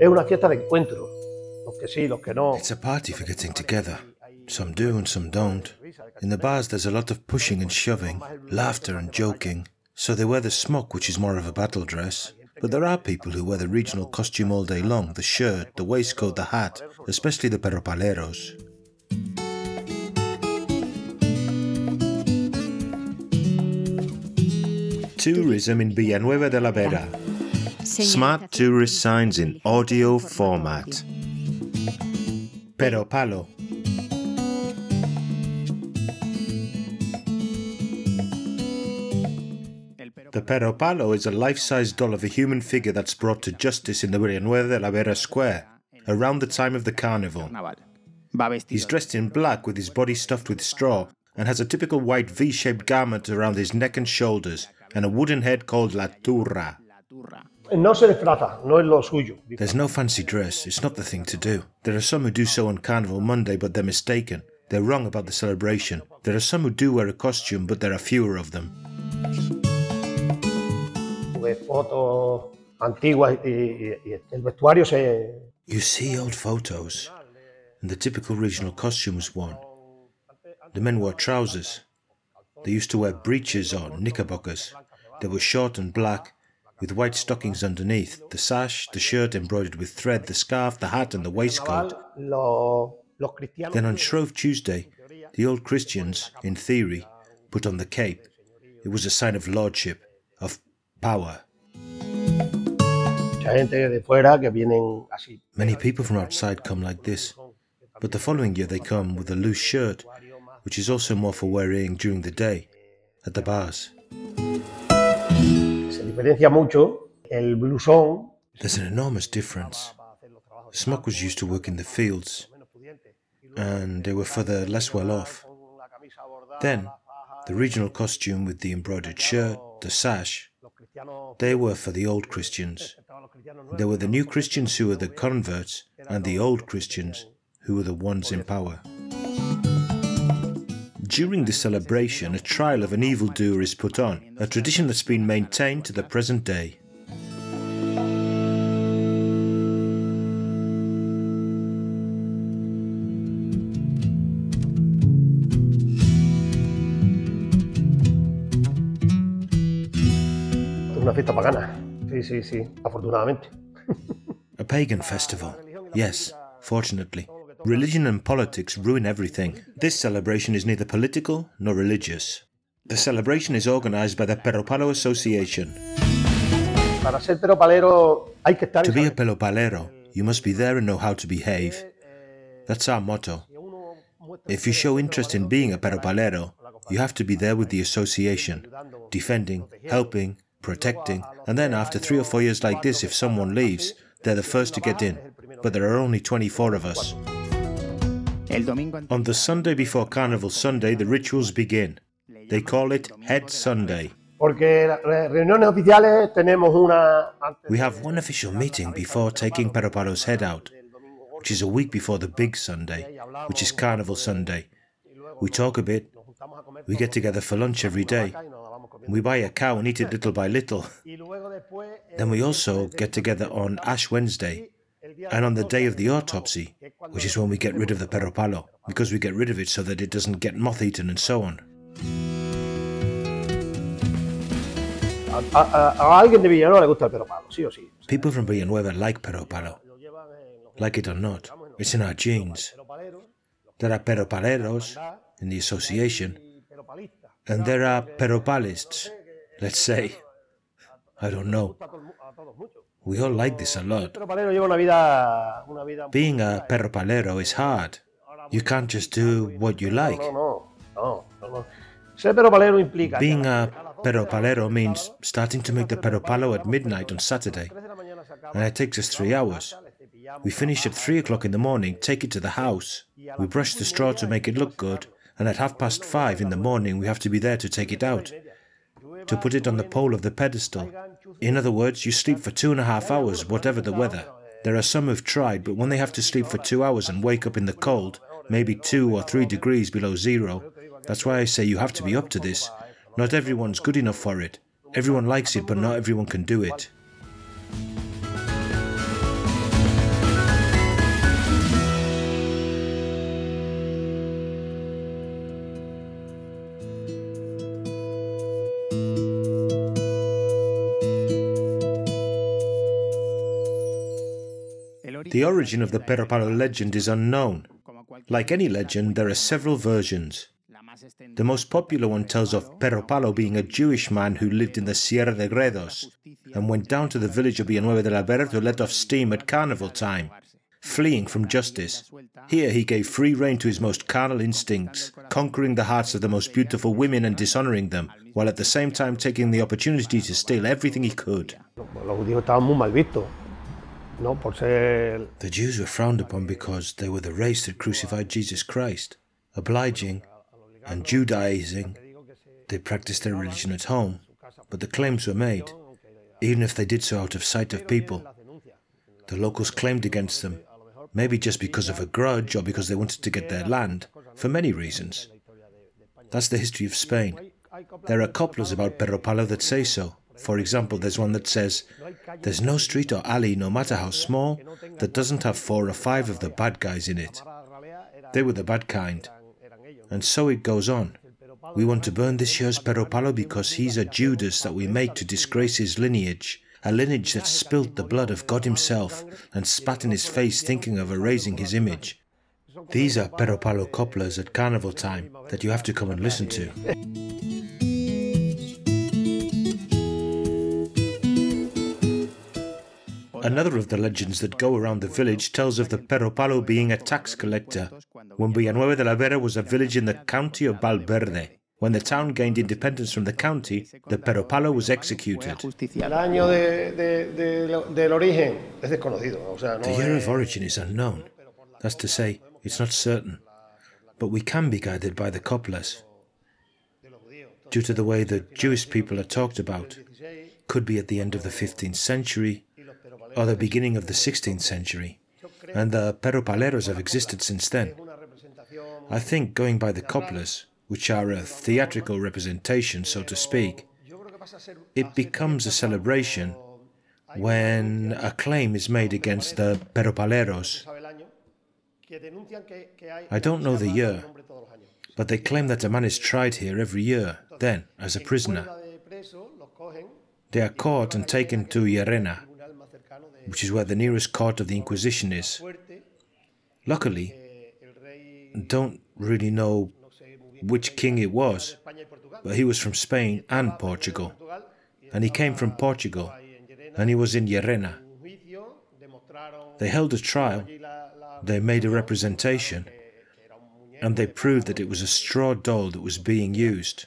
Es una fiesta de encuentro. Los que sí, los que no. It's a party for getting together. Some do and some don't. In the bars, there's a lot of pushing and shoving, laughter and joking. So they wear the smock, which is more of a battle dress. But there are people who wear the regional costume all day long the shirt, the waistcoat, the hat, especially the peropaleros. Tourism in Villanueva de la Vera. Smart tourist signs in audio format. Pero palo. The Pero Palo is a life size doll of a human figure that's brought to justice in the Villanueva de la Vera Square around the time of the carnival. He's dressed in black with his body stuffed with straw and has a typical white V shaped garment around his neck and shoulders and a wooden head called La Turra. No se disfraza, no es lo suyo. There's no fancy dress, it's not the thing to do. There are some who do so on Carnival Monday, but they're mistaken. They're wrong about the celebration. There are some who do wear a costume, but there are fewer of them. You see old photos, and the typical regional costume was worn. The men wore trousers. They used to wear breeches or knickerbockers. They were short and black, with white stockings underneath, the sash, the shirt embroidered with thread, the scarf, the hat, and the waistcoat. Los, los cristianos. Then on Shrove Tuesday, the old Christians, in theory, put on the cape. It was a sign of lordship, of power. Mucha gente de fuera que vienen así. Many people from outside come like this, but the following year they come with a loose shirt, which is also more for wearing during the day, at the bars. Diferencia mucho el blusón. There's an enormous difference. Smock was used to work in the fields, and they were further less well off. Then, the regional costume with the embroidered shirt, the sash, they were for the old Christians. There were the new Christians who were the converts, and the old Christians who were the ones in power. During the celebration, a trial of an evildoer is put on, a tradition that's been maintained to the present day. Una fiesta pagana. Sí, sí, sí. Afortunadamente. A pagan festival. Yes, fortunately. Religion and politics ruin everything. This celebration is neither political nor religious. The celebration is organized by the Peropalo Association. Para ser peropalero hay que estar To be a Peropalero, you must be there and know how to behave. That's our motto. If you show interest in being a Peropalero, you have to be there with the association, defending, helping, protecting, and then after three or four years like this, if someone leaves, they're the first to get in. But there are only 24 of us. El domingo ante- On the Sunday before Carnival Sunday, the rituals begin. They call it Head Sunday. Porque las las reuniones oficiales tenemos una antes We have one official meeting before taking Peropalo's head out, which is a week before the big Sunday, which is Carnival Sunday. We talk a bit, we get together for lunch every day. We buy a cow and eat it little by little. y luego después eh, Then we also get together on Ash Wednesday and on the day of the autopsy, which is when we get rid of the Peropalo, because we get rid of it so that it doesn't get moth eaten and so on. a, a- a alguien de Villanueva le gusta el peropalo, sí o sí. People from Villanueva like Peropalo. Like it or not, it's in our genes. There are Peropaleros in the association, and there are Peropalists, let's say. I don't know. We all like this a lot. El peropalero lleva una vida, una vida Being a peropalero is hard. You can't just do what you like. Being a peropalero means starting to make the Peropalo at midnight on Saturday, and it takes us three hours. We finish at three o'clock in the morning, take it to the house. We brush the straw to make it look good, and at half past five in the morning we have to be there to take it out, to put it on the pole of the pedestal. In other words, you sleep for two and a half hours, whatever the weather. There are some who've tried, but when they have to sleep for two hours and wake up in the cold, maybe two or three degrees below zero, that's why I say you have to be up to this. Not everyone's good enough for it. Everyone likes it, but not everyone can do it. The origin of the Peropalo legend is unknown. Like any legend, there are several versions. The most popular one tells of Peropalo being a Jewish man who lived in the Sierra de Gredos and went down to the village of Villanueva de la Vera to let off steam at carnival time, fleeing from justice. Here he gave free rein to his most carnal instincts, conquering the hearts of the most beautiful women and dishonoring them, while at the same time taking the opportunity to steal everything he could. The Jews were frowned upon because they were the race that crucified Jesus Christ. Obliging and Judaizing, they practiced their religion at home, but the claims were made, even if they did so out of sight of people. The locals claimed against them, maybe just because of a grudge or because they wanted to get their land, for many reasons. That's the history of Spain. There are couplers about Peropalo that say so. For example, there's one that says, There's no street or alley, no matter how small, that doesn't have four or five of the bad guys in it. They were the bad kind. And so it goes on. We want to burn this year's Peropalo because he's a Judas that we make to disgrace his lineage, a lineage that spilt the blood of God Himself and spat in his face thinking of erasing his image. These are Peropalo couplers at carnival time that you have to come and listen to. Another of the legends that go around the village tells of the Peropalo being a tax collector when Villanueva de la Vera was a village in the county of Valverde. When the town gained independence from the county, the Peropalo was executed. The year of origin is unknown. That's to say, it's not certain. But we can be guided by the couplers. Due to the way the Jewish people are talked about, could be at the end of the 15th century or the beginning of the 16th century, and the Peropaleros have existed since then. I think going by the coplas, which are a theatrical representation, so to speak, it becomes a celebration when a claim is made against the hay I don't know the year, but they claim that a man is tried here every year, then, as a prisoner. They are caught and taken to Llerena, tribunal más cercano de which is where the nearest court of the Inquisition is. Luckily, don't really know which king it was, but he was from Spain and Portugal. And he came from Portugal, and he was in Llerena. They held a trial, they made a representation, and they proved that it was a straw doll that was being used.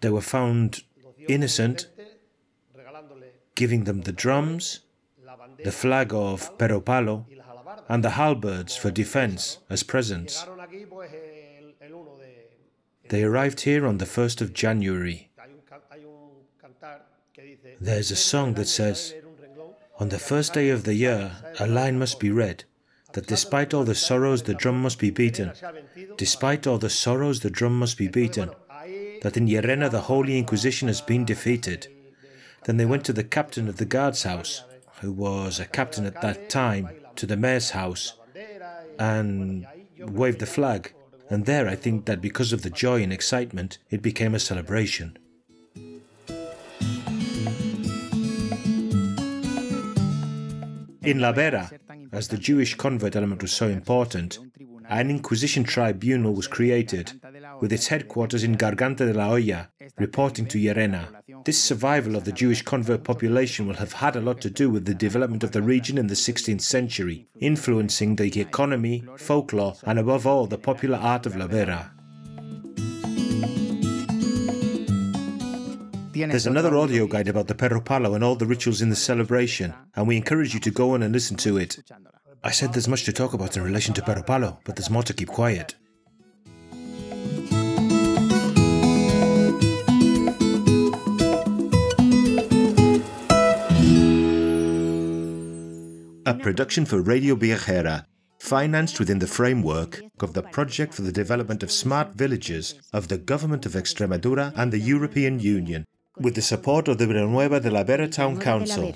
They were found innocent, giving them the drums, the flag of Pero Palo, y las alabardas. and the halberds for defense as presents. Llegaron aquí pues el, el 1 de... They arrived here on the 1st of January. There's a song that says, On the first day of the year, a line must be read, that despite all the sorrows, the drum must be beaten. Despite all the sorrows, the drum must be beaten. That in Llerena, the Holy Inquisition has been defeated. Then they went to the captain of the guard's house, who was a captain at that time, to the mayor's house, and waved the flag. And there, I think that because of the joy and excitement, it became a celebration. In La Vera, as the Jewish convert element was so important, an Inquisition tribunal was created, with its headquarters in Garganta de la Olla, reporting to Llerena. This survival of the Jewish convert population will have had a lot to do with the development of the region in the 16th century, influencing the economy, folklore, and above all, the popular art of La Vera. There's another audio guide about the Peropalo and all the rituals in the celebration, and we encourage you to go on and listen to it. I said there's much to talk about in relation to Peropalo, but there's more to keep quiet. A production for Radio Viajera, financed within the framework of the Project for the Development of Smart Villages of the Government of Extremadura and the European Union, with the support of the Villanueva de la Vera Town Council.